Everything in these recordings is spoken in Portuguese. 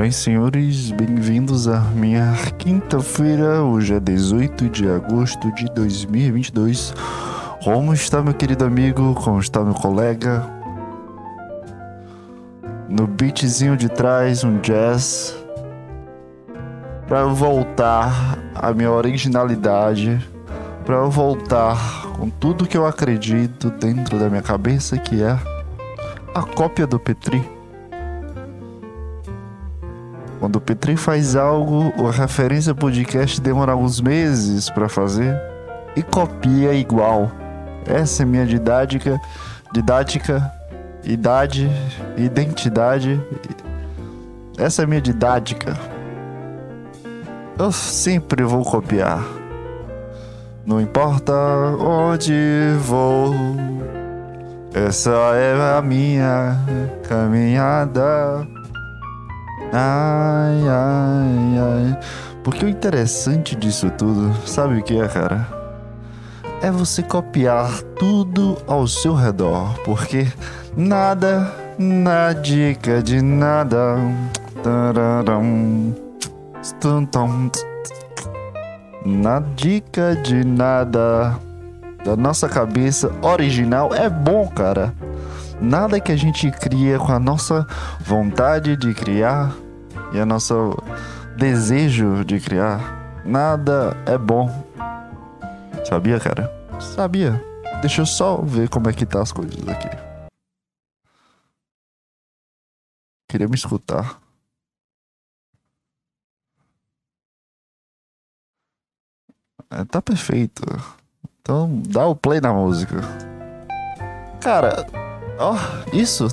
bem, senhores? Bem-vindos à minha quinta-feira. Hoje é 18 de agosto de 2022. Como está, meu querido amigo? Como está, meu colega? No beatzinho de trás, um jazz. Pra eu voltar à minha originalidade. Pra eu voltar com tudo que eu acredito dentro da minha cabeça, que é a cópia do Petri. Quando o Petri faz algo, a referência podcast demora alguns meses para fazer e copia igual. Essa é minha didática, didática, idade, identidade. Essa é minha didática. Eu sempre vou copiar. Não importa onde vou. Essa é a minha caminhada. Ai, ai, ai. Porque o interessante disso tudo, sabe o que é, cara? É você copiar tudo ao seu redor. Porque nada, na dica de nada. Na dica de nada da nossa cabeça original é bom, cara. Nada que a gente cria com a nossa vontade de criar e a nosso desejo de criar, nada é bom. Sabia, cara? Sabia. Deixa eu só ver como é que tá as coisas aqui. Queria me escutar. É, tá perfeito. Então dá o play na música. Cara, Ó, oh, isso.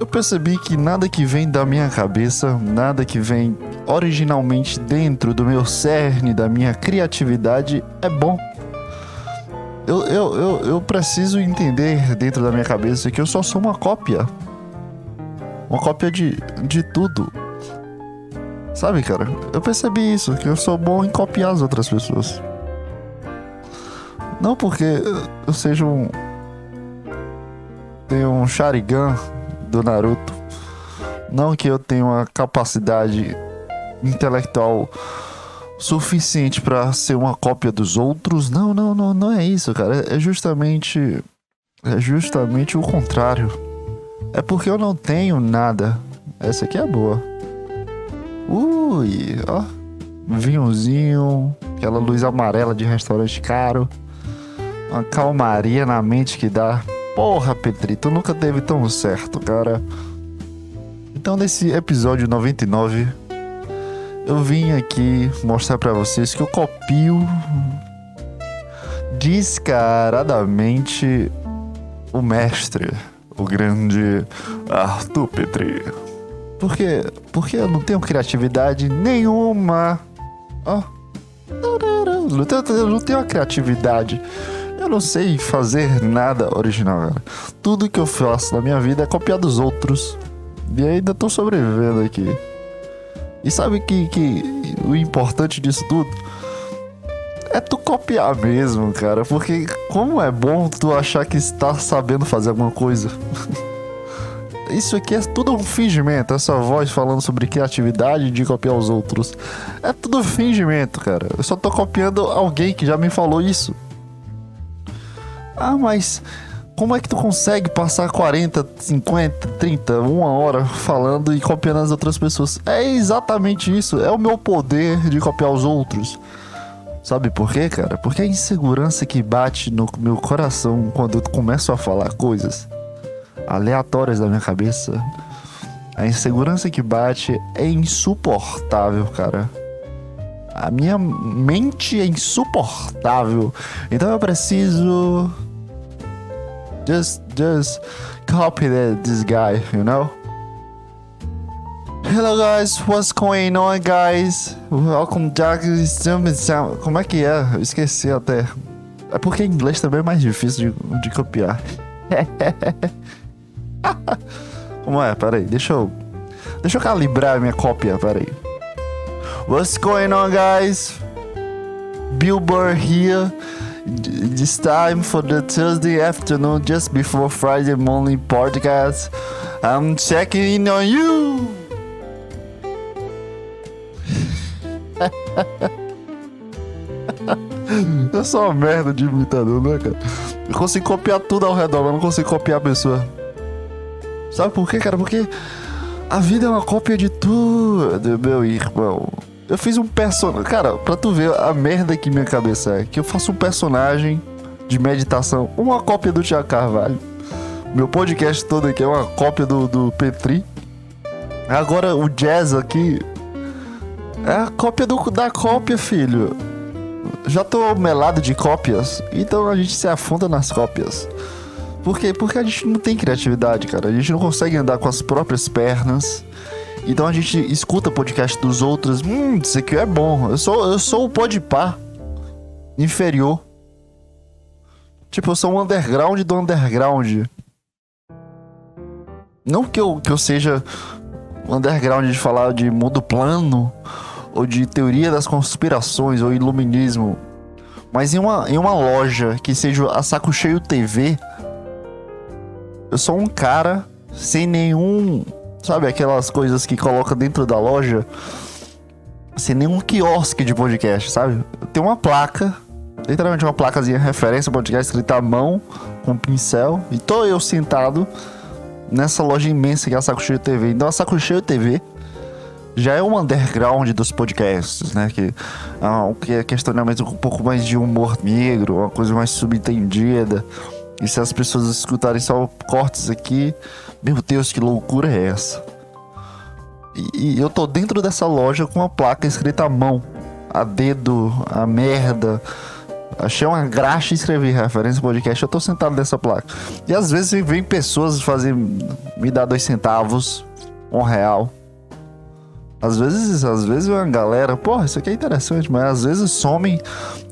Eu percebi que nada que vem da minha cabeça, nada que vem originalmente dentro do meu cerne, da minha criatividade, é bom. Eu, eu, eu, eu preciso entender dentro da minha cabeça que eu só sou uma cópia. Uma cópia de, de tudo. Sabe, cara? Eu percebi isso, que eu sou bom em copiar as outras pessoas. Não porque eu seja um. Tenho um Sharingan do Naruto. Não que eu tenha uma capacidade intelectual suficiente para ser uma cópia dos outros. Não, não, não, não é isso, cara. É justamente. É justamente o contrário. É porque eu não tenho nada. Essa aqui é boa. Ui, ó. Vinhozinho, aquela luz amarela de restaurante caro uma calmaria na mente que dá. Porra, Petri, tu nunca teve tão certo, cara. Então, nesse episódio 99, eu vim aqui mostrar para vocês que eu copio descaradamente o mestre, o grande Arthur Petri. Porque, porque eu não tenho criatividade nenhuma. Ó. Oh. Eu não tenho criatividade eu não sei fazer nada original, cara. Tudo que eu faço na minha vida é copiar dos outros. E ainda tô sobrevivendo aqui. E sabe que, que o importante disso tudo é tu copiar mesmo, cara. Porque como é bom tu achar que está sabendo fazer alguma coisa. Isso aqui é tudo um fingimento. Essa voz falando sobre criatividade de copiar os outros. É tudo fingimento, cara. Eu só tô copiando alguém que já me falou isso. Ah, mas como é que tu consegue passar 40, 50, 30, uma hora falando e copiando as outras pessoas? É exatamente isso. É o meu poder de copiar os outros. Sabe por quê, cara? Porque a insegurança que bate no meu coração quando eu começo a falar coisas aleatórias da minha cabeça. A insegurança que bate é insuportável, cara. A minha mente é insuportável. Então eu preciso just just copy that, this guy, you know? Hello guys, what's going on guys? Welcome back to Como é que é? Eu esqueci até. É porque inglês também é mais difícil de, de copiar. Como é? Peraí, deixa eu. Deixa eu calibrar minha cópia, peraí. What's going on guys? Bill Burr here. This time for the Thursday afternoon, just before Friday morning podcast. I'm checking in on you. Eu sou uma merda de imitador, né, cara? Eu consigo copiar tudo ao redor, mas não consigo copiar a pessoa. Sabe por quê, cara? Porque a vida é uma cópia de tudo, meu irmão. Eu fiz um personagem. Cara, pra tu ver a merda que minha cabeça é, que eu faço um personagem de meditação, uma cópia do Tiago Carvalho. Meu podcast todo aqui é uma cópia do, do Petri. Agora o jazz aqui é a cópia do, da cópia, filho. Já tô melado de cópias, então a gente se afunda nas cópias. Por quê? Porque a gente não tem criatividade, cara. A gente não consegue andar com as próprias pernas. Então a gente escuta podcast dos outros. Hum, isso aqui é bom. Eu sou, eu sou o podpar inferior. Tipo, eu sou um underground do underground. Não que eu, que eu seja underground de falar de mundo plano, ou de teoria das conspirações, ou iluminismo. Mas em uma, em uma loja que seja a Saco Cheio TV, eu sou um cara sem nenhum. Sabe aquelas coisas que coloca dentro da loja? Sem nenhum quiosque de podcast, sabe? Tem uma placa, literalmente uma placazinha referência podcast escrita à mão, com pincel, e tô eu sentado nessa loja imensa que é a Saco Cheio TV. Então a Saco Cheio TV já é um underground dos podcasts, né? Que, ah, que é questionamento com um pouco mais de humor negro, uma coisa mais subentendida. E se as pessoas escutarem só cortes aqui, meu Deus, que loucura é essa? E, e eu tô dentro dessa loja com uma placa escrita à mão, a dedo, a merda. Achei uma graxa escrever referência podcast. Eu tô sentado nessa placa. E às vezes vem pessoas fazer me dar dois centavos, um real. Às vezes, às vezes uma galera, porra, isso aqui é interessante, mas às vezes somem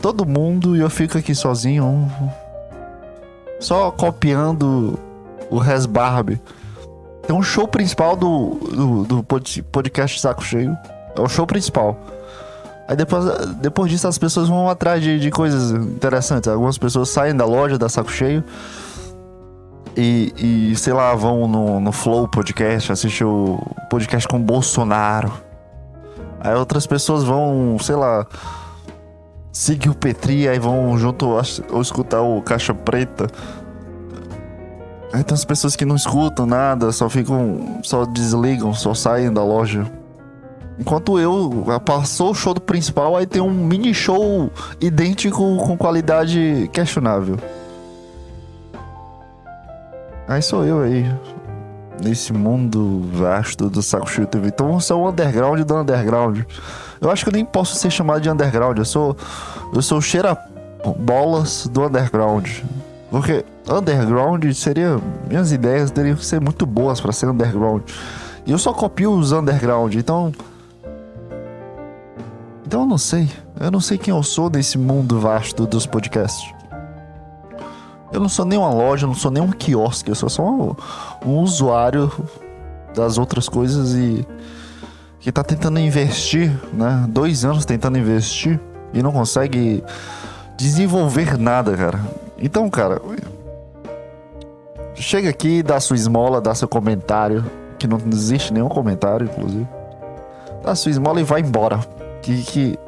todo mundo e eu fico aqui sozinho, só copiando o Res Barbie. Tem um show principal do, do, do podcast Saco Cheio. É o show principal. Aí depois, depois disso as pessoas vão atrás de, de coisas interessantes. Algumas pessoas saem da loja da Saco Cheio e, e sei lá, vão no, no Flow Podcast, assistir o podcast com Bolsonaro. Aí outras pessoas vão, sei lá, seguir o Petri, aí vão junto ou escutar o Caixa Preta. Aí tem as pessoas que não escutam nada, só ficam, só desligam, só saem da loja. Enquanto eu, passou o show do principal, aí tem um mini show idêntico com qualidade questionável. Aí sou eu aí, nesse mundo vasto do Saco Cheio TV. Então eu sou o underground do underground. Eu acho que eu nem posso ser chamado de underground. Eu sou. Eu sou cheira bolas do underground. Porque underground seria. Minhas ideias teriam que ser muito boas para ser underground. E eu só copio os underground, então. Então eu não sei. Eu não sei quem eu sou nesse mundo vasto dos podcasts. Eu não sou nem uma loja, não sou nem um quiosque, eu sou só um, um usuário das outras coisas e que tá tentando investir, né? Dois anos tentando investir e não consegue desenvolver nada, cara. Então, cara, chega aqui, dá sua esmola, dá seu comentário, que não existe nenhum comentário, inclusive. Dá sua esmola e vai embora. Que, que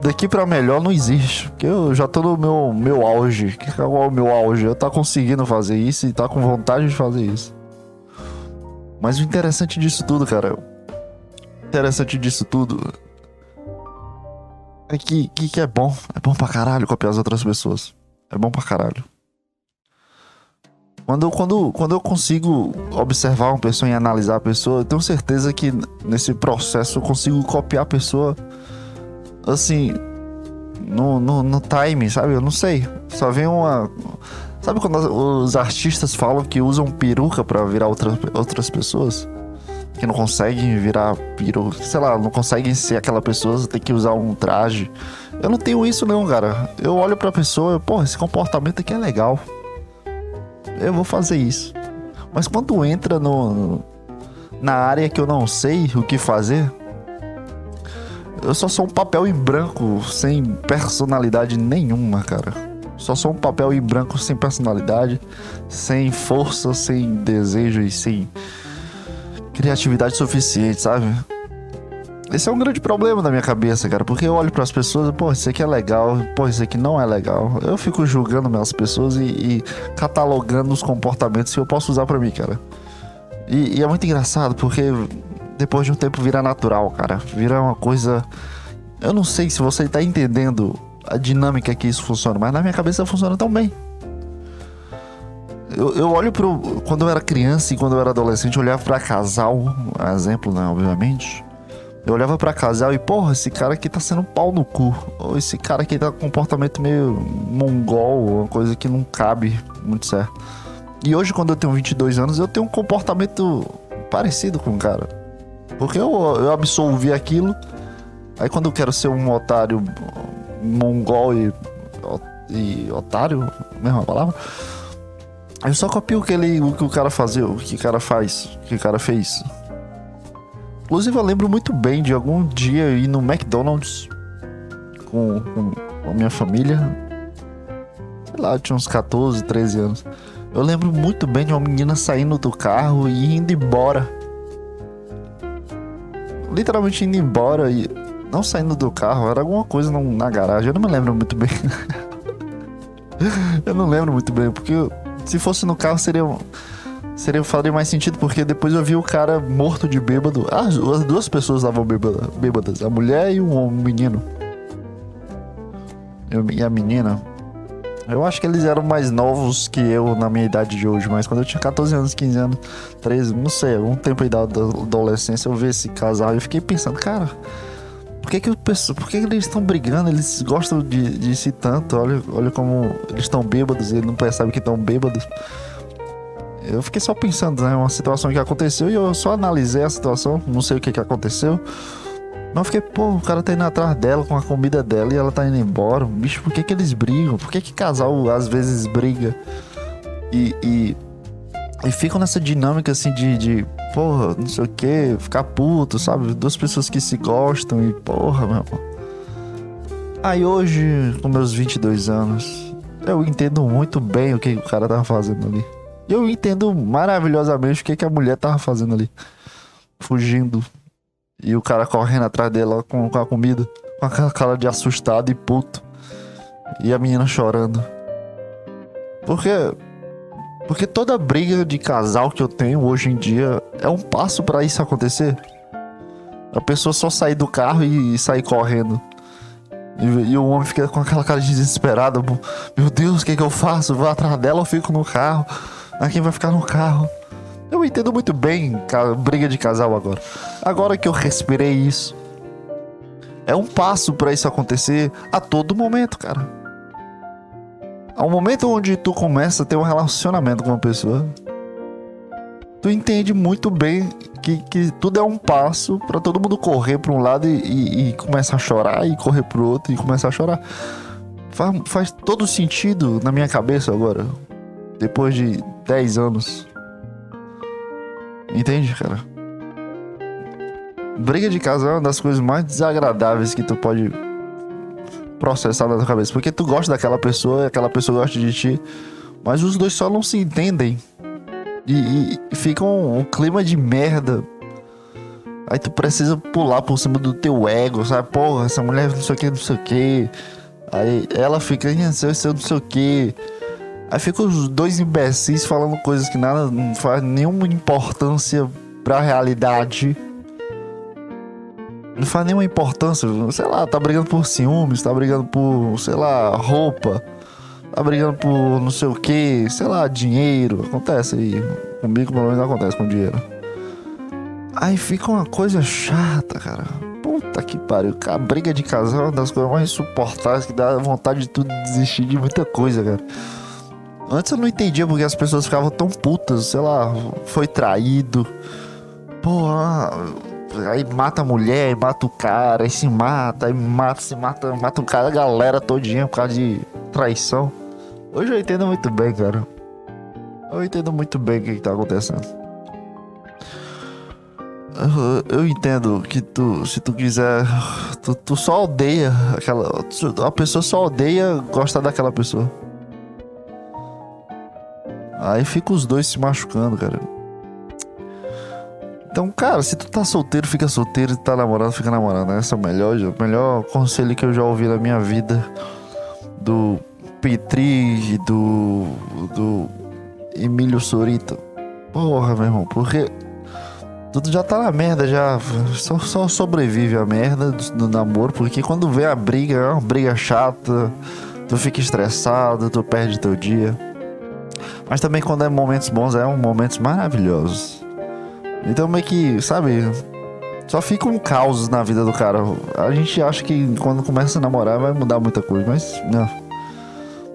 daqui para melhor não existe. Porque eu já tô no meu, meu auge. Que é o meu auge? Eu tá conseguindo fazer isso e tá com vontade de fazer isso. Mas o interessante disso tudo, cara. O interessante disso tudo. É que, que, que é bom. É bom pra caralho copiar as outras pessoas. É bom pra caralho. Quando, quando, quando eu consigo observar uma pessoa e analisar a pessoa, eu tenho certeza que nesse processo eu consigo copiar a pessoa assim, no, no, no time, sabe? Eu não sei. Só vem uma. Sabe quando os artistas falam que usam peruca para virar outra, outras pessoas? Que não conseguem virar peruca, sei lá, não conseguem ser aquela pessoa, tem que usar um traje. Eu não tenho isso não, cara. Eu olho pra pessoa, pô, esse comportamento aqui é legal. Eu vou fazer isso. Mas quando entra no, na área que eu não sei o que fazer, Eu só sou um papel em branco sem personalidade nenhuma, cara. Só sou um papel em branco sem personalidade, sem força, sem desejo e sem criatividade suficiente, sabe? Esse é um grande problema na minha cabeça, cara, porque eu olho para as pessoas, pô, isso aqui é legal, pô, isso aqui não é legal. Eu fico julgando as pessoas e, e catalogando os comportamentos que eu posso usar para mim, cara. E, e, é muito engraçado porque depois de um tempo vira natural, cara. Vira uma coisa. Eu não sei se você tá entendendo a dinâmica que isso funciona, mas na minha cabeça funciona tão bem. Eu, eu olho pro. Quando eu era criança e quando eu era adolescente, eu olhava pra casal, exemplo, né, obviamente. Eu olhava pra casal e, porra, esse cara aqui tá sendo pau no cu. Ou esse cara aqui tá com um comportamento meio mongol, uma coisa que não cabe muito certo. E hoje, quando eu tenho 22 anos, eu tenho um comportamento parecido com o cara. Porque eu, eu absolvi aquilo. Aí quando eu quero ser um otário mongol e, e otário, mesma palavra. Eu só copio o que, ele, o que o cara fazia, o que o cara faz, o que o cara fez. Inclusive, eu lembro muito bem de algum dia ir no McDonald's com, com a minha família. Sei lá, eu tinha uns 14, 13 anos. Eu lembro muito bem de uma menina saindo do carro e indo embora. Literalmente indo embora e não saindo do carro, era alguma coisa na garagem. Eu não me lembro muito bem. eu não lembro muito bem, porque se fosse no carro seria seria faria mais sentido, porque depois eu vi o cara morto de bêbado. Ah, as duas pessoas estavam bêbadas, a mulher e um menino. E a menina. Eu acho que eles eram mais novos que eu na minha idade de hoje, mas quando eu tinha 14 anos, 15 anos, 13, não sei, algum tempo aí da adolescência, eu vi esse casal e eu fiquei pensando, cara, por que, que, o, por que, que eles estão brigando? Eles gostam de, de si tanto. Olha, olha como eles estão bêbados e ele não percebe que estão bêbados. Eu fiquei só pensando, né? Uma situação que aconteceu e eu só analisei a situação, não sei o que, que aconteceu. Mas fiquei, pô, o cara tá indo atrás dela com a comida dela e ela tá indo embora. Bicho, por que, que eles brigam? Por que, que casal às vezes briga? E, e, e ficam nessa dinâmica assim de, de porra, não sei o que, ficar puto, sabe? Duas pessoas que se gostam e porra, meu. Aí hoje, com meus 22 anos, eu entendo muito bem o que o cara tava fazendo ali. Eu entendo maravilhosamente o que, que a mulher tava fazendo ali. Fugindo. E o cara correndo atrás dela com, com a comida. Com aquela cara de assustado e puto. E a menina chorando. Porque porque toda briga de casal que eu tenho hoje em dia é um passo para isso acontecer. A pessoa só sair do carro e, sair correndo. E, e, o homem fica com aquela cara de desesperado. Meu Deus, o que, que eu faço? Vou atrás dela ou fico no carro? A quem vai ficar no carro? Eu entendo muito bem briga de casal agora. Agora que eu respirei isso. É um passo para isso acontecer a todo momento, cara. Ao momento onde tu começa a ter um relacionamento com uma pessoa, tu entende muito bem que, que tudo é um passo para todo mundo correr para um lado e, e, e, começar a chorar e correr pro outro e começar a chorar. Faz, faz todo sentido na minha cabeça agora, depois de 10 anos. Entende, cara? Briga de casal é uma das coisas mais desagradáveis que tu pode processar na tua cabeça. Porque tu gosta daquela pessoa e aquela pessoa gosta de ti. Mas os dois só não se entendem. E, e, fica um, um, clima de merda. Aí tu precisa pular por cima do teu ego, sabe? Porra, essa mulher não sei o que, não sei o que. Aí ela fica, não sei, não sei o que. Aí ficam os dois imbecis falando coisas que nada não faz nenhuma importância pra realidade não faz nenhuma importância. Sei lá, tá brigando por ciúmes, tá brigando por, sei lá, roupa, tá brigando por não sei o que, sei lá, dinheiro. Acontece aí. Comigo pelo menos acontece com dinheiro. Aí fica uma coisa chata, cara. Puta que pariu. A briga de casal é uma das coisas mais insuportáveis que dá vontade de tudo desistir de muita coisa, cara. Antes eu não entendia porque as pessoas ficavam tão putas, sei lá, foi traído. Porra, Aí mata a mulher, mata o cara, aí se mata, aí mata, se mata, mata o cara, a galera todinha por causa de traição. Hoje eu entendo muito bem, cara. Eu entendo muito bem o que, que tá acontecendo. eu, eu entendo que tu, se tu quiser, tu, tu só odeia aquela. A pessoa só odeia gostar daquela pessoa. Aí fica os dois se machucando, cara. Então, cara, se tu tá solteiro, fica solteiro. Se tá namorado, fica namorado. Esse é o melhor, melhor conselho que eu já ouvi na minha vida. Do Petri do. do Emílio Sorita. Porra, meu irmão, porque tudo já tá na merda, já. Só, só sobrevive a merda do, do, namoro, porque quando vem a briga, é uma briga chata, tu fica estressado, tu perde teu dia. Mas também quando é momentos bons, é um momentos maravilhosos. Então meio que, sabe, só fica um caos na vida do cara. A gente acha que quando começa a namorar vai mudar muita coisa, mas não.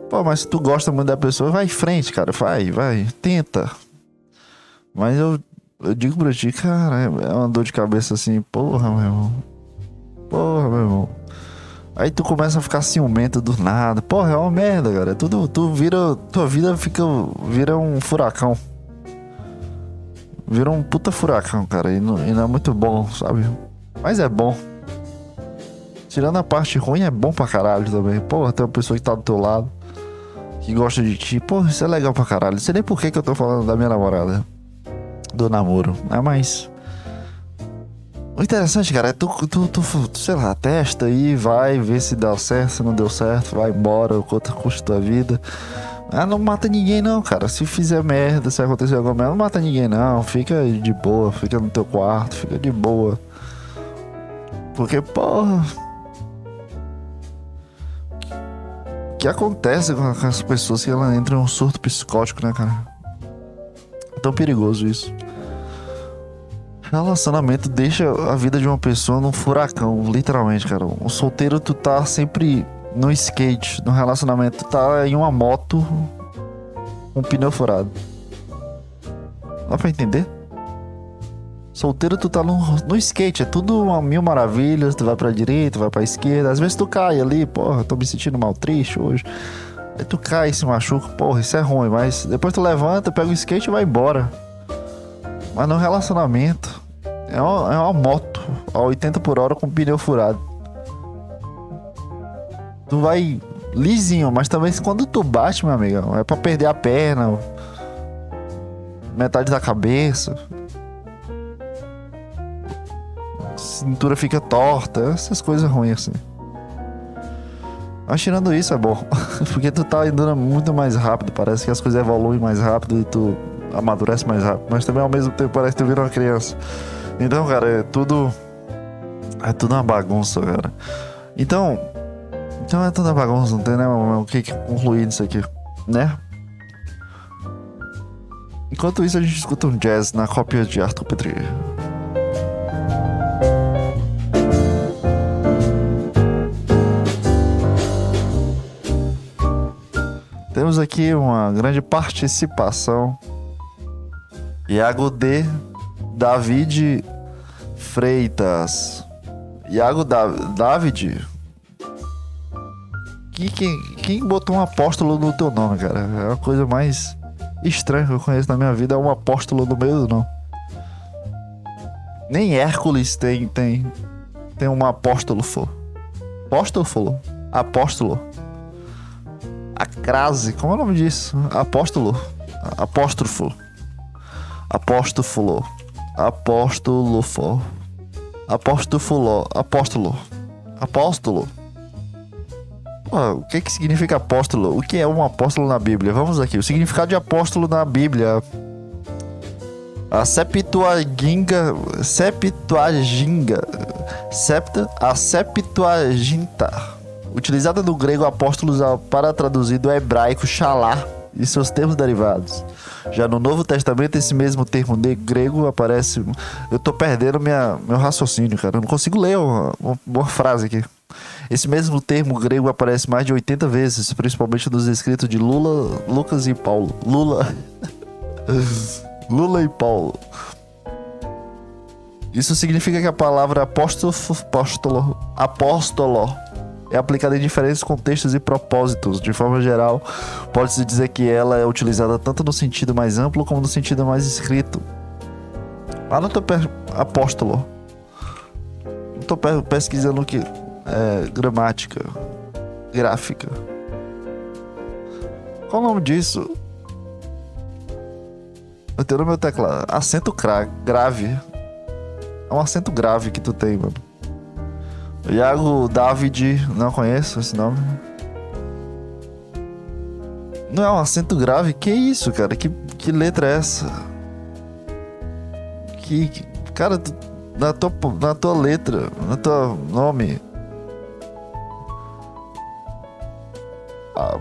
Pô, mas se tu gosta muito da pessoa, vai em frente, cara. Vai, vai, tenta. Mas eu, eu digo pra ti, cara, é uma dor de cabeça assim, porra, meu irmão. Porra, meu irmão. Aí tu começa a ficar ciumento do nada. Porra, é uma merda, cara. Tudo, tu vira. Tua vida fica. Vira um furacão. Vira um puta furacão, cara. E não, e não é muito bom, sabe? Mas é bom. Tirando a parte ruim, é bom pra caralho também. Porra, tem uma pessoa que tá do teu lado. Que gosta de ti. Porra, isso é legal pra caralho. Não sei nem por que, que eu tô falando da minha namorada. Do namoro. É mais. O interessante, cara, é tu, tu, tu, sei lá, testa aí, vai, vê se dá certo, se não deu certo, vai embora, quanto custa a tua vida. Ah, não mata ninguém não, cara. Se fizer merda, se acontecer alguma merda, não mata ninguém não. Fica de boa, fica no teu quarto, fica de boa. Porque, porra. O que acontece com as pessoas que elas entram em um surto psicótico, né, cara? É tão perigoso isso. Relacionamento deixa a vida de uma pessoa num furacão, literalmente, cara. Um solteiro, tu tá sempre no skate, no relacionamento, tá em uma moto com um pneu furado. Dá pra entender? Solteiro, tu tá no, no skate, é tudo uma mil maravilhas. Tu vai pra direita, vai pra esquerda. Às vezes tu cai ali, porra, tô me sentindo mal triste hoje. Aí tu cai, se machuca, porra, isso é ruim, mas depois tu levanta, pega o skate e vai embora. Mas no relacionamento, é uma, é uma moto a 80 por hora com pneu furado tu vai lisinho, mas também quando tu bate, meu amigo, é pra perder a perna, metade da cabeça. Cintura fica torta, essas coisas ruins assim. Mas tirando isso é bom. Porque tu tá indo muito mais rápido. Parece que as coisas evoluem mais rápido e tu amadurece mais rápido. Mas também ao mesmo tempo parece que tu vira uma criança. Então, cara, é tudo. É tudo uma bagunça, cara. Então, então é toda bagunça, não tem né, o que, concluir nisso aqui, né? Enquanto isso, a gente escuta um jazz na cópia de Arthur Petri. Temos aqui uma grande participação. Iago D. David Freitas. Iago da David que, quem, quem botou um apóstolo no teu nome, cara? É a coisa mais estranha que eu conheço na minha vida é um apóstolo no meio do nome. Nem Hércules tem tem tem um apóstolo for. Apóstolo? Apóstolo. A crase, como é o nome disso? Apóstolo. Apóstrofo. Apóstolo. Apóstolo. Apóstolo. Apóstolo. Apóstolo. O que, que significa apóstolo? O que é um apóstolo na Bíblia? Vamos aqui. O significado de apóstolo na Bíblia. A. Septuaginga. Septa. A Septuaginta. Utilizada no grego apóstolos para traduzir do hebraico shalá e seus termos derivados. Já no Novo Testamento, esse mesmo termo de grego aparece. Eu tô perdendo minha, meu raciocínio, cara. Eu não consigo ler uma, uma, uma frase aqui. Esse mesmo termo grego aparece mais de 80 vezes, principalmente nos escritos de Lula, Lucas e Paulo. Lula. Lula e Paulo. Isso significa que a palavra apóstolo, apóstolo, apóstolo é aplicada em diferentes contextos e propósitos. De forma geral, pode-se dizer que ela é utilizada tanto no sentido mais amplo como no sentido mais escrito. Lá no teu apóstolo. Não tô pesquisando o que? É, gramática. Gráfica. Qual o nome disso? Eu tenho no meu teclado. Acento grave. É um acento grave que tu tem, mano. Iago David. Não conheço esse nome. Não é um acento grave? Que isso, cara? Que, que letra é essa? Que. que cara, na, tua, na tua letra, na tua nome.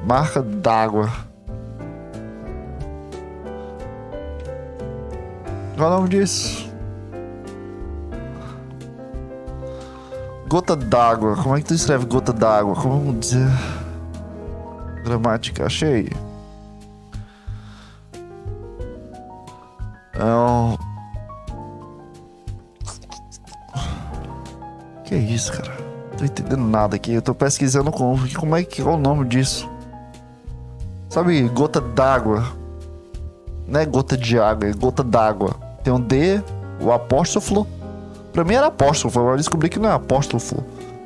Marca d'água. Qual é o nome disso? Gota d'água. Como é que tu escreve gota d'água? Como dizer? Gramática, achei. É um... Que isso, cara? Não tô entendendo nada aqui. Eu tô pesquisando como, como é que é o nome disso. Sabe, gota d'água. Não é gota de água, é gota d'água. Tem um D, o apóstrofo. Pra mim era apóstrofo, agora descobri que não é. Apóstolo.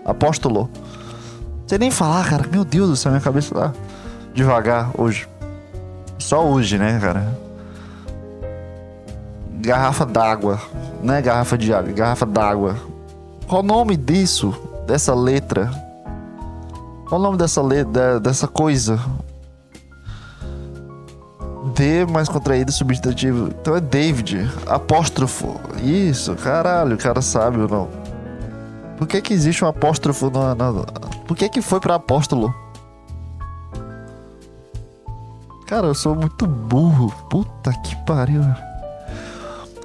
Não sei nem falar, cara. Meu Deus do céu, minha cabeça tá devagar hoje. Só hoje, né, cara? Garrafa d'água. Não é garrafa de água, é garrafa d'água. Qual o nome disso? Dessa letra? Qual o nome dessa letra? Dessa coisa? Mais contraído substantivo. Então é David. Apóstrofo. Isso, caralho, o cara sabe ou não? Por que que existe um apóstrofo na. na... Por que que foi pra apóstolo? Cara, eu sou muito burro. Puta que pariu.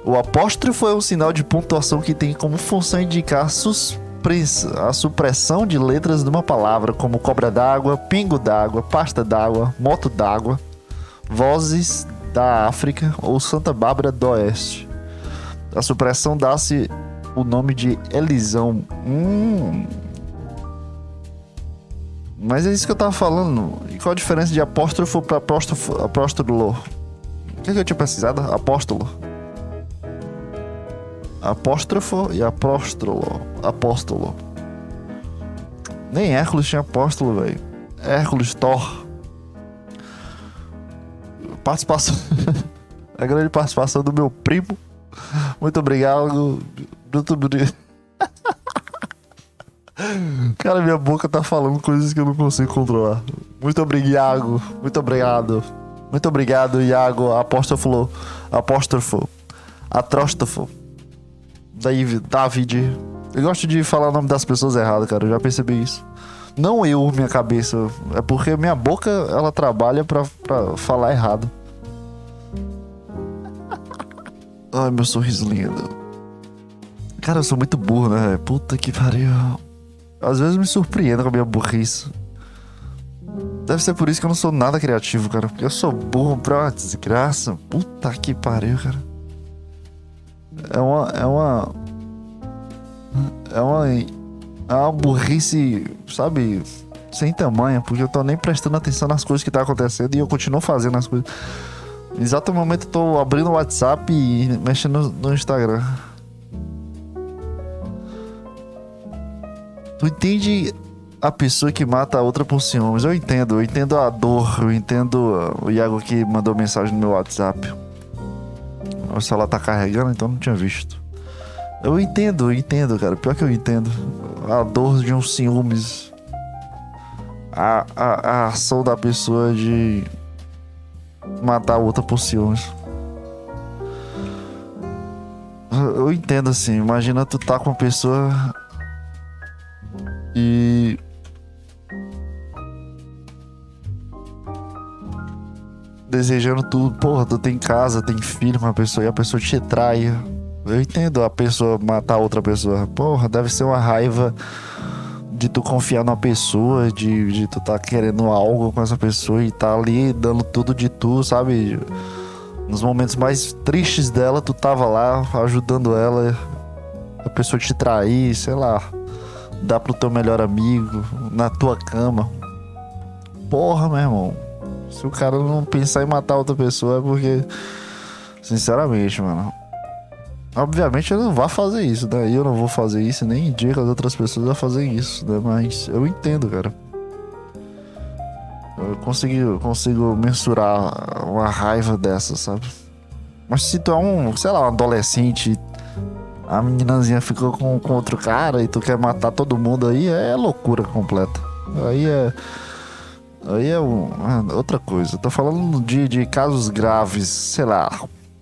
O apóstrofo é um sinal de pontuação que tem como função indicar a supressão de letras de uma palavra, como cobra d'água, pingo d'água, pasta d'água, moto d'água, vozes da África ou Santa Bárbara do Oeste. A supressão dá-se o nome de elisão. Hum, mas é isso que eu tava falando. E qual a diferença de apóstrofo para apóstrofo, apóstolo? O que, que eu tinha precisado? Apóstolo. Apóstrofo e apóstolo. Apóstolo. Nem Hércules tinha apóstolo, velho. Hércules Thor. Participação. a grande participação do meu primo. Muito obrigado. Muito obrigado. Cara, minha boca tá falando coisas que eu não consigo controlar. Muito obrigado, Iago. Muito obrigado. Muito obrigado, Iago. Apóstrofo. Apóstrofo. Atróstofo. David. David. Eu gosto de falar o nome das pessoas errado, cara. Eu já percebi isso. Não eu, minha cabeça. É porque minha boca, ela trabalha pra, pra falar errado. Ai, meu sorriso lindo. Cara, eu sou muito burro, né? Puta que pariu. Às vezes me surpreendo com a minha burrice. Deve ser por isso que eu não sou nada criativo, cara. Porque eu sou burro pra uma desgraça. Puta que pariu, cara. É uma. É uma. É uma. É uma burrice, sabe? Sem tamanho, porque eu tô nem prestando atenção nas coisas que tá acontecendo e eu continuo fazendo as coisas. Exato momento eu tô abrindo o WhatsApp e mexendo no Instagram. Tu entende a pessoa que mata a outra por ciúmes? Eu entendo, eu entendo a dor, eu entendo o Iago que mandou mensagem no meu WhatsApp. O celular tá carregando, então não tinha visto. Eu entendo, eu entendo, cara. Pior que eu entendo. A dor de um ciúmes. A, a, a ação da pessoa de matar a outra por ciúmes. Eu entendo assim. Imagina tu tá com uma pessoa e. Desejando tudo. Porra, tu tem casa, tem filho com pessoa e a pessoa te trai. Eu entendo a pessoa matar outra pessoa. Porra, deve ser uma raiva de tu confiar numa pessoa, de, de tu tá querendo algo com essa pessoa e tá ali dando tudo de tu, sabe? Nos momentos mais tristes dela, tu tava lá ajudando ela, a pessoa te trair, sei lá dá pro teu melhor amigo, na tua cama. Porra, meu irmão. Se o cara não pensar em matar outra pessoa é porque. Sinceramente, mano. Obviamente eu não vou fazer isso, né? Eu não vou fazer isso, nem indico as outras pessoas a fazerem isso, né? Mas eu entendo, cara. Eu consigo, consigo mensurar uma raiva dessa, sabe? Mas se tu é um, sei lá, um adolescente, a meninazinha ficou com, com outro cara e tu quer matar todo mundo aí, é loucura completa. Aí é. Aí é um, é outra coisa. tô falando de, de casos graves, sei lá.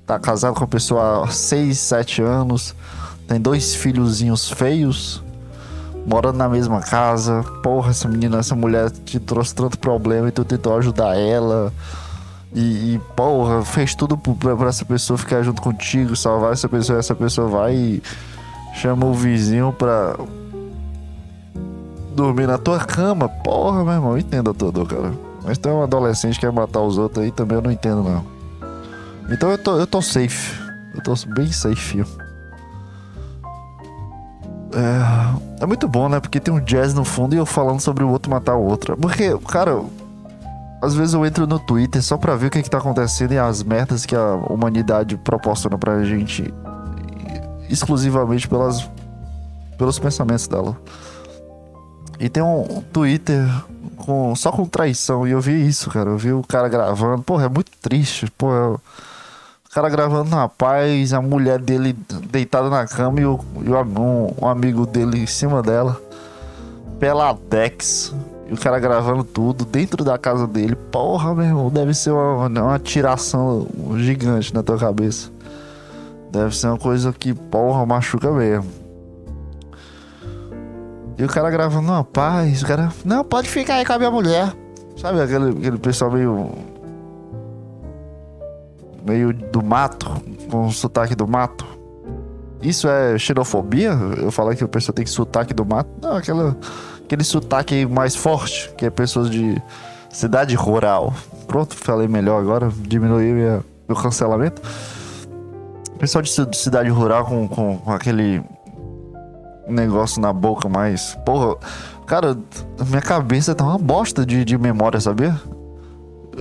Tá casado com uma pessoa há 6, 7 anos, tem dois filhozinhos feios, morando na mesma casa. Porra, essa menina, essa mulher te trouxe tanto problema e tu tentou ajudar ela. E, e porra, fez tudo pra, essa pessoa ficar junto contigo, salvar essa pessoa. Essa pessoa vai e chama o vizinho pra dormir na tua cama. Porra, meu irmão, a tua dor, cara. Mas tem um adolescente que quer matar os outros aí também, eu não entendo, não. Então eu tô, eu tô safe. Eu tô bem safe. É, é muito bom, né? Porque tem um jazz no fundo e eu falando sobre o outro matar o outro. Porque, cara, às vezes eu entro no Twitter só pra ver o que, que tá acontecendo e as merdas que a humanidade proporciona pra gente exclusivamente pelas, pelos pensamentos dela. E tem um Twitter com, só com traição. E eu vi isso, cara. Eu vi o cara gravando. Porra, é muito triste. Porra, o cara gravando na paz, a mulher dele deitada na cama e o, e um, um amigo dele em cima dela. Peladex. E o cara gravando tudo dentro da casa dele. Porra, meu irmão, deve ser uma, uma tiração gigante na tua cabeça. Deve ser uma coisa que, porra, machuca mesmo. E o cara gravando uma paz, o cara. Não, pode ficar aí com a minha mulher. Sabe aquele, aquele pessoal meio. Meio do mato, com sotaque do mato? Isso é xenofobia? Eu falar que a pessoa tem que sotaque do mato? Não, aquela aquele sotaque mais forte, que é pessoas de cidade rural. Pronto, falei melhor agora, diminuiu minha, meu cancelamento. Pessoal de cidade rural com, com, com aquele negócio na boca mais. Porra, cara, minha cabeça tá uma bosta de, de memória, sabia?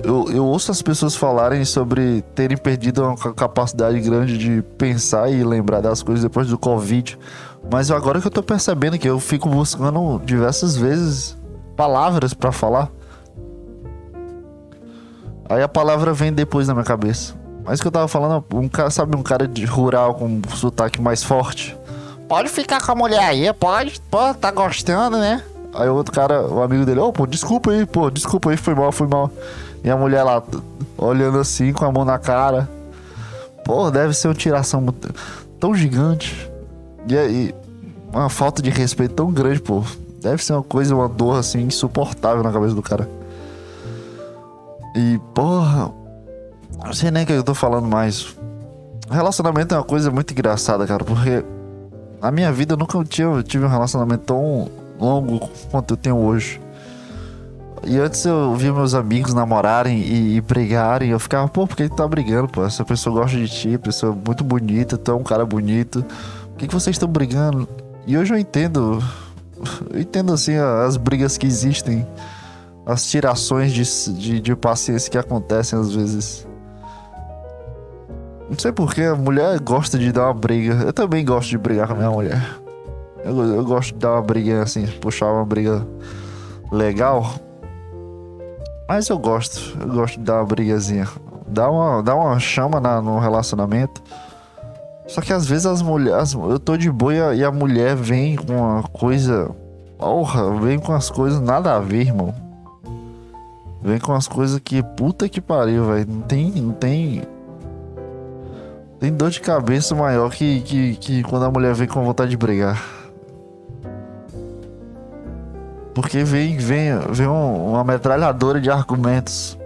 Eu, eu ouço as pessoas falarem sobre terem perdido uma capacidade grande de pensar e lembrar das coisas depois do Covid. Mas agora que eu tô percebendo que eu fico buscando diversas vezes palavras para falar. Aí a palavra vem depois na minha cabeça. Mas que eu tava falando, um cara, sabe, um cara de rural com um sotaque mais forte. Pode ficar com a mulher aí, pode, pô, tá gostando, né? Aí o outro cara, o amigo dele, ô, oh, pô, desculpa aí, pô, desculpa aí, foi mal, foi mal. E a mulher lá, olhando assim, com a mão na cara. Pô, deve ser uma tiração tão gigante. E aí, uma falta de respeito tão grande, pô. Deve ser uma coisa, uma dor assim, insuportável na cabeça do cara. E, porra. Não sei nem o que eu tô falando mais. Relacionamento é uma coisa muito engraçada, cara, porque na minha vida eu nunca tinha, tive um relacionamento tão longo quanto eu tenho hoje. E antes eu via meus amigos namorarem e, e brigarem, eu ficava, pô, por que tá brigando, pô? Essa pessoa gosta de ti, pessoa muito bonita, tu é um cara bonito. Por que, que vocês estão brigando? E hoje eu entendo. Eu entendo assim as brigas que existem. As tirações de, de, de paciência que acontecem às vezes. Não sei porque a mulher gosta de dar uma briga. Eu também gosto de brigar com a minha mulher. Eu, eu gosto de dar uma briga assim, puxar uma briga legal. Mas eu gosto, eu gosto de dar uma brigazinha. Dá uma, dá uma chama na, no relacionamento. Só que às vezes as mulheres. Eu tô de boa e a mulher vem com uma coisa. Porra, vem com as coisas nada a ver, irmão. Vem com as coisas que. Puta que pariu, velho. Não tem. Não tem. Tem dor de cabeça maior que, que, que quando a mulher vem com vontade de brigar. Porque vem, vem, vem um, uma metralhadora de argumentos.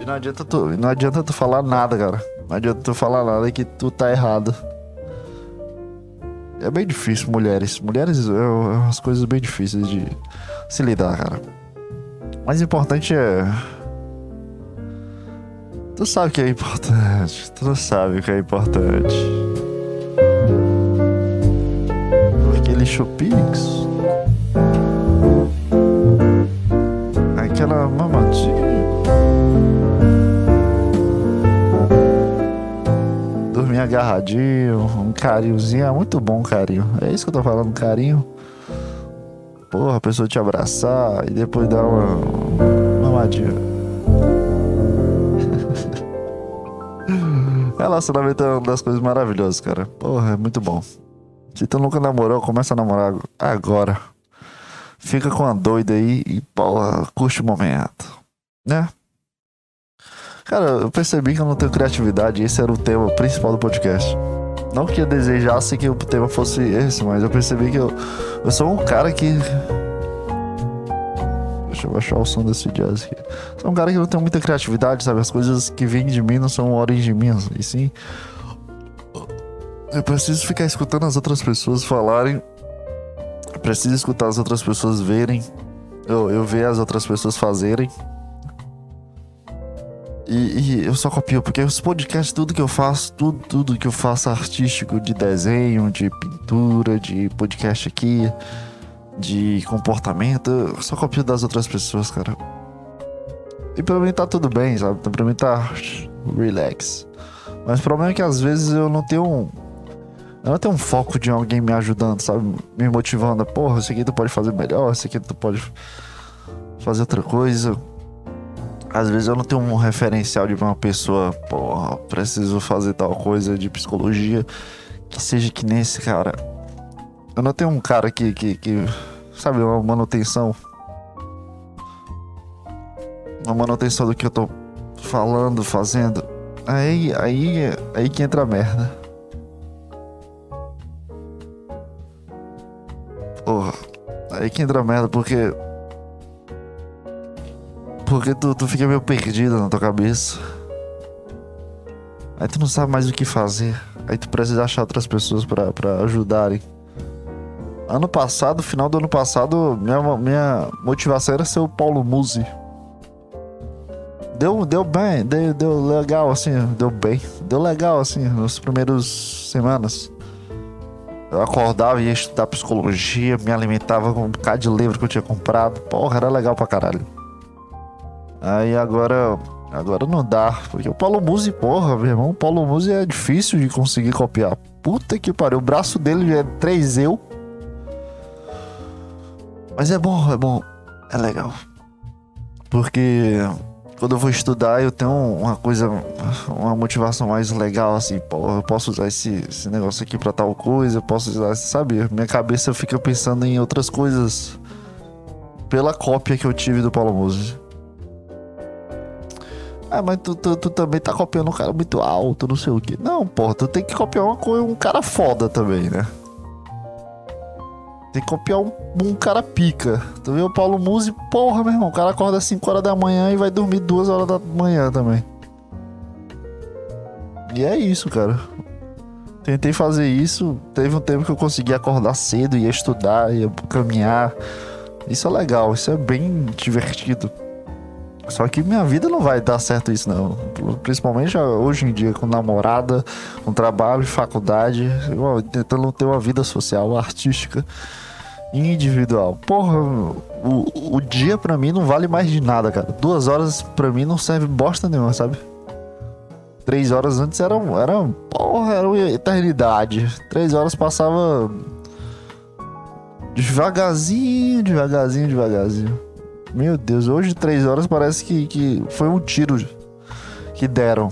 E não adianta tu, não adianta tu falar nada, cara. Não adianta tu falar nada que tu tá errado. É bem difícil, mulheres. Mulheres é, é umas coisas bem difíceis de se lidar, cara. O mais importante é. Tu sabe o que é importante. Tu sabe o que é importante. Aquele chupix. Mamadinha. agarradinho, um carinhozinho. É muito bom carinho. É isso que eu tô falando, carinho. Porra, a pessoa te abraçar e depois dar uma mamadinha. Relacionamento é uma das coisas maravilhosas, cara. Porra, é muito bom. Se tu nunca namorou, começa a namorar agora. Fica com a doida aí e, porra, curte o momento. Né? Cara, eu percebi que eu não tenho criatividade. Esse era o tema principal do podcast. Não que eu desejasse que o tema fosse esse, mas eu percebi que eu, eu sou um cara que. Deixa eu baixar o som desse jazz aqui. Sou um cara que não tem muita criatividade, sabe? As coisas que vêm de mim não são origem minha, e sim. Eu preciso ficar escutando as outras pessoas falarem. Preciso escutar as outras pessoas verem. Eu, eu ver as outras pessoas fazerem. E, e, eu só copio, porque os podcasts, tudo que eu faço, tudo, tudo que eu faço artístico, de desenho, de pintura, de podcast aqui, de comportamento, eu só copio das outras pessoas, cara. E pra mim tá tudo bem, sabe? Pra mim tá relax. Mas o problema é que às vezes eu não tenho um. Eu não tenho um foco de alguém me ajudando, sabe? Me motivando. Porra, isso aqui tu pode fazer melhor, isso aqui tu pode fazer outra coisa às vezes eu não tenho um referencial de uma pessoa, porra, preciso fazer tal coisa de psicologia que seja que nem esse cara. Eu não tenho um cara que, que, que sabe, uma manutenção. Uma manutenção do que eu tô falando, fazendo. Aí, aí, aí que entra a merda. Porra, aí que entra merda, porque porque tu, tu fica meio perdido na tua cabeça. Aí tu não sabe mais o que fazer. Aí tu precisa achar outras pessoas para ajudarem. Ano passado, final do ano passado, minha, minha motivação era ser o Paulo Musi. Deu, deu bem, deu, deu legal assim, deu bem. Deu legal assim, nas primeiras semanas. Eu acordava e ia estudar psicologia, me alimentava com um bocado de livro que eu tinha comprado. Porra, era legal pra caralho. Aí agora. Agora não dá. Porque o Paulo Musi, porra, meu irmão, o Paulo Musi é difícil de conseguir copiar. Puta que pariu. O braço dele é 3 eu. Mas é bom, é bom. É legal. Porque quando eu vou estudar, eu tenho uma coisa, uma motivação mais legal, assim, pô, eu posso usar esse, esse negócio aqui pra tal coisa, eu posso usar, sabe? Minha cabeça fica pensando em outras coisas pela cópia que eu tive do Paulo Musi. Ah, mas tu, tu, tu, também tá copiando um cara muito alto, não sei o que. Não, porra, tu tem que copiar uma um cara foda também, né? Tem que copiar um, um cara pica. Tu viu o Paulo Musi? Porra, meu irmão, o cara acorda às 5 horas da manhã e vai dormir 2 horas da manhã também. E é isso, cara. Tentei fazer isso. Teve um tempo que eu consegui acordar cedo, ia estudar, ia caminhar. Isso é legal, isso é bem divertido. Só que minha vida não vai dar certo isso, não. Principalmente hoje em dia, com namorada, com trabalho, faculdade, tentando ter uma vida social, artística individual. Porra, o, o dia para mim não vale mais de nada, cara. Duas horas para mim não serve bosta nenhuma, sabe? Três horas antes era, era porra, era uma eternidade. Três horas passava devagarzinho, devagarzinho, devagarzinho. Meu Deus, hoje três horas parece que, que foi um tiro que deram.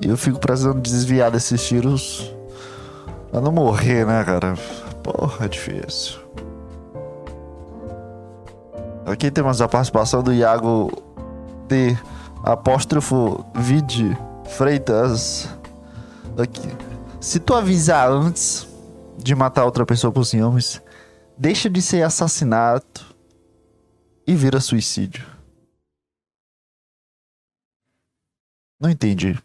E eu fico precisando desviar desses tiros pra não morrer, né, cara? Porra, é difícil. Aqui temos a participação do Iago T. Apóstrofo Vide Freitas. Aqui. Se tu avisar antes de matar outra pessoa por ciúmes, deixa de ser assassinato e vira suicídio. Não entendi.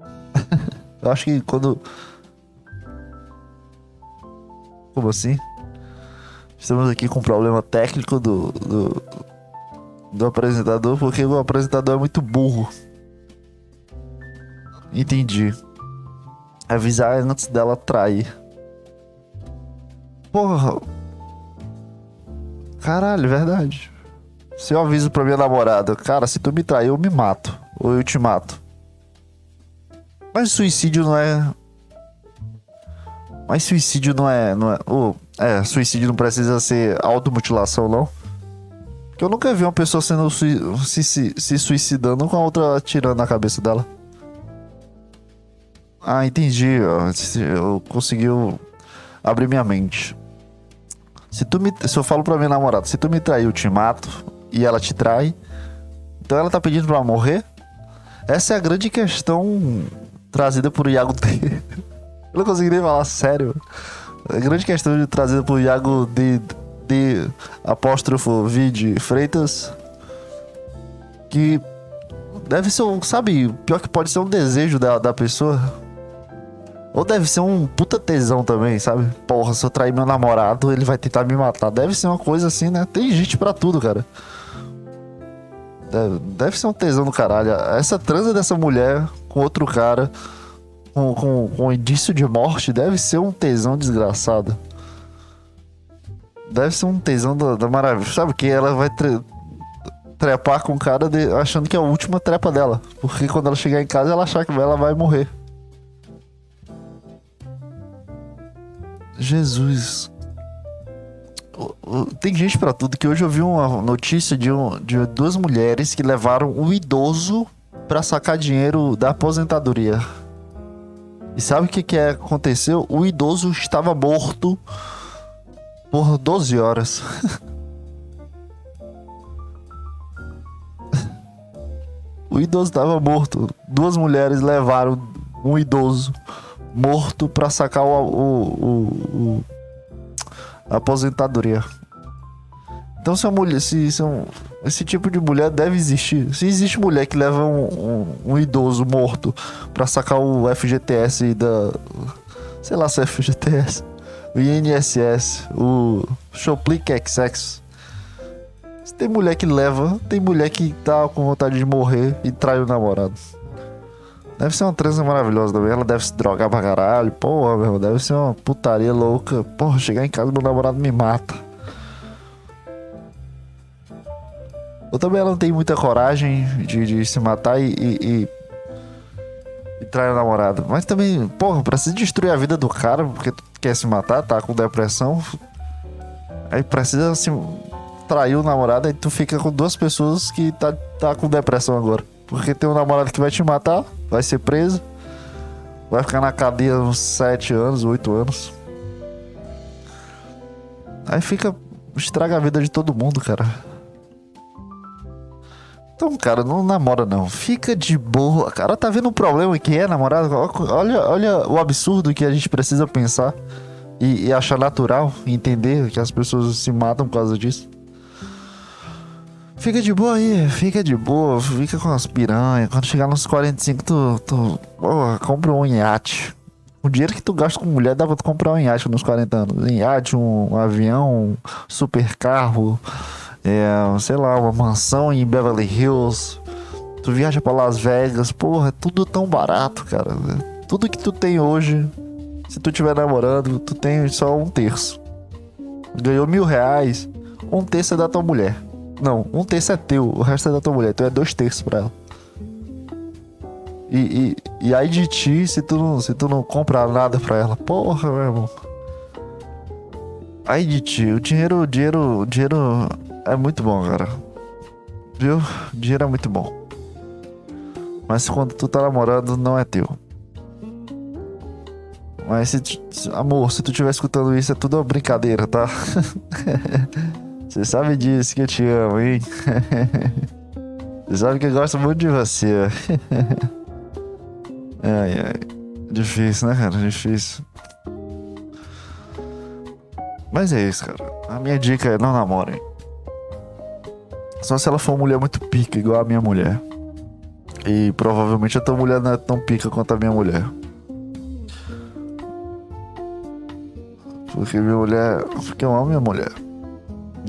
Eu acho que quando. Como assim? Estamos aqui com um problema técnico do, do, do apresentador, porque o apresentador é muito burro. Entendi. Avisar antes dela trair. Porra, Caralho, verdade. Se eu aviso pra minha namorada, cara, se tu me trair, eu me mato. Ou eu te mato. Mas suicídio não é. Mas suicídio não é. Não é, oh, é, suicídio não precisa ser automutilação, não. Porque eu nunca vi uma pessoa sendo se, se, se suicidando com a outra atirando na cabeça dela. Ah, entendi. Eu consegui abrir minha mente. Se, tu me, se eu falo pra minha namorada, se tu me trair, eu te mato, e ela te trai, então ela tá pedindo pra morrer? Essa é a grande questão trazida por Iago T. eu não consegui nem falar sério. A grande questão trazida por Iago D. D. Apóstrofo Vide Freitas. Que deve ser um. Sabe, pior que pode ser um desejo da, da pessoa ou deve ser um puta tesão também, sabe? Porra, se eu trair meu namorado, ele vai tentar me matar. Deve ser uma coisa assim, né? Tem gente para tudo, cara. Deve, deve, ser um tesão do caralho. Essa transa dessa mulher com outro cara, com, com, com indício de morte, deve ser um tesão desgraçado. Deve ser um tesão da, da maravilha. Sabe que ela vai tre trepar com o cara de, achando que é a última trepa dela. Porque quando ela chegar em casa, ela achar que ela vai morrer. Jesus. Tem gente para tudo que hoje eu vi uma notícia de, um, de duas mulheres que levaram um idoso para sacar dinheiro da aposentadoria. E sabe o que, que aconteceu? O idoso estava morto por 12 horas. o idoso estava morto. Duas mulheres levaram um idoso morto para sacar o, o, o, a aposentadoria. Então se, mulher, se, se um, esse tipo de mulher deve existir. Se existe mulher que leva um, um, um idoso morto para sacar o FGTS da. Sei lá se é FGTS. O INSS. O Shoplick XX. Se tem mulher que leva, tem mulher que tá com vontade de morrer e trai o namorado. Deve ser uma transa maravilhosa também. Ela deve se drogar pra caralho. Porra, meu irmão. Deve ser uma putaria louca. Porra, chegar em casa meu namorado me mata. Ou também ela não tem muita coragem de, de se matar e, e, e, e trair o namorado. Mas também, porra, precisa destruir a vida do cara porque tu quer se matar, tá com depressão. Aí precisa assim, trair o namorado, aí tu fica com duas pessoas que tá, tá com depressão agora. Porque tem um namorado que vai te matar, vai ser preso, vai ficar na cadeia uns 7 anos, 8 anos. Aí fica. estraga a vida de todo mundo, cara. Então, cara, não namora não. Fica de boa. Cara, tá vendo o problema que é namorado? Olha, olha o absurdo que a gente precisa pensar e, e achar natural, entender que as pessoas se matam por causa disso. Fica de boa aí, fica de boa, fica com as piranhas. Quando chegar nos 45, tu, tu porra, compra um iate. O dinheiro que tu gasta com mulher dá pra tu comprar um iate nos 40 anos. Um iate, um, um avião, um super carro, é, sei lá, uma mansão em Beverly Hills. Tu viaja pra Las Vegas, porra, é tudo tão barato, cara. Tudo que tu tem hoje, se tu tiver namorando, tu tem só um terço. Ganhou mil reais, um terço é da tua mulher. Não, um terço é teu, o resto é da tua mulher. Então é dois terços pra ela. E, e, e aí de ti se tu, não, se tu não compra nada pra ela. Porra, meu irmão. Aí de ti, o dinheiro, o dinheiro, o dinheiro é muito bom, cara. Viu? Dinheiro é muito bom. Mas quando tu tá namorando, não é teu. Mas se, amor, se tu estiver escutando isso, é tudo uma brincadeira, tá? Você sabe disso que eu te amo, hein? Você sabe que eu gosto muito de você. ai, ai. Difícil, né, cara? Difícil. Mas é isso, cara. A minha dica é não namorem. Só se ela for uma mulher muito pica, igual a minha mulher. E provavelmente a tua mulher não é tão pica quanto a minha mulher. Porque minha mulher. Porque eu amo minha mulher.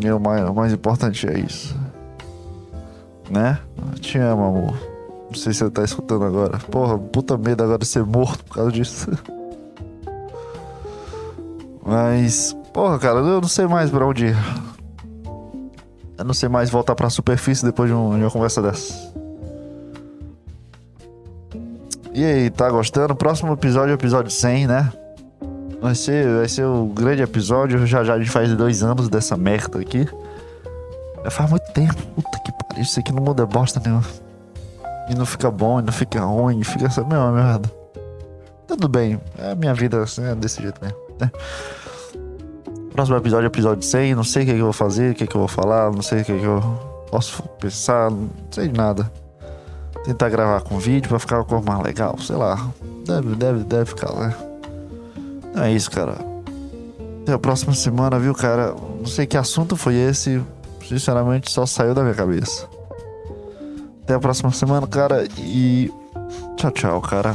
E o mais, o mais importante é isso. Né? Eu te amo, amor. Não sei se você tá escutando agora. Porra, puta medo agora de ser morto por causa disso. Mas, porra, cara, eu não sei mais pra onde ir. Eu não sei mais voltar pra superfície depois de, um, de uma conversa dessa. E aí, tá gostando? Próximo episódio episódio 100, né? Vai ser, vai ser o grande episódio. Já já a gente faz dois anos dessa merda aqui. Já faz muito tempo. Puta que pariu. Isso aqui não muda bosta nenhuma. E não fica bom, e não fica ruim, fica essa mesma merda. Tudo bem. É a minha vida assim, é desse jeito mesmo. Né? Próximo episódio é episódio 100. Não sei o que, é que eu vou fazer, o que, é que eu vou falar, não sei o que, é que eu posso pensar, não sei de nada. Tentar gravar com vídeo pra ficar uma coisa mais legal, sei lá. Deve, deve, deve ficar, né? É isso, cara. Até a próxima semana, viu, cara? Não sei que assunto foi esse. Sinceramente, só saiu da minha cabeça. Até a próxima semana, cara. E. Tchau, tchau, cara.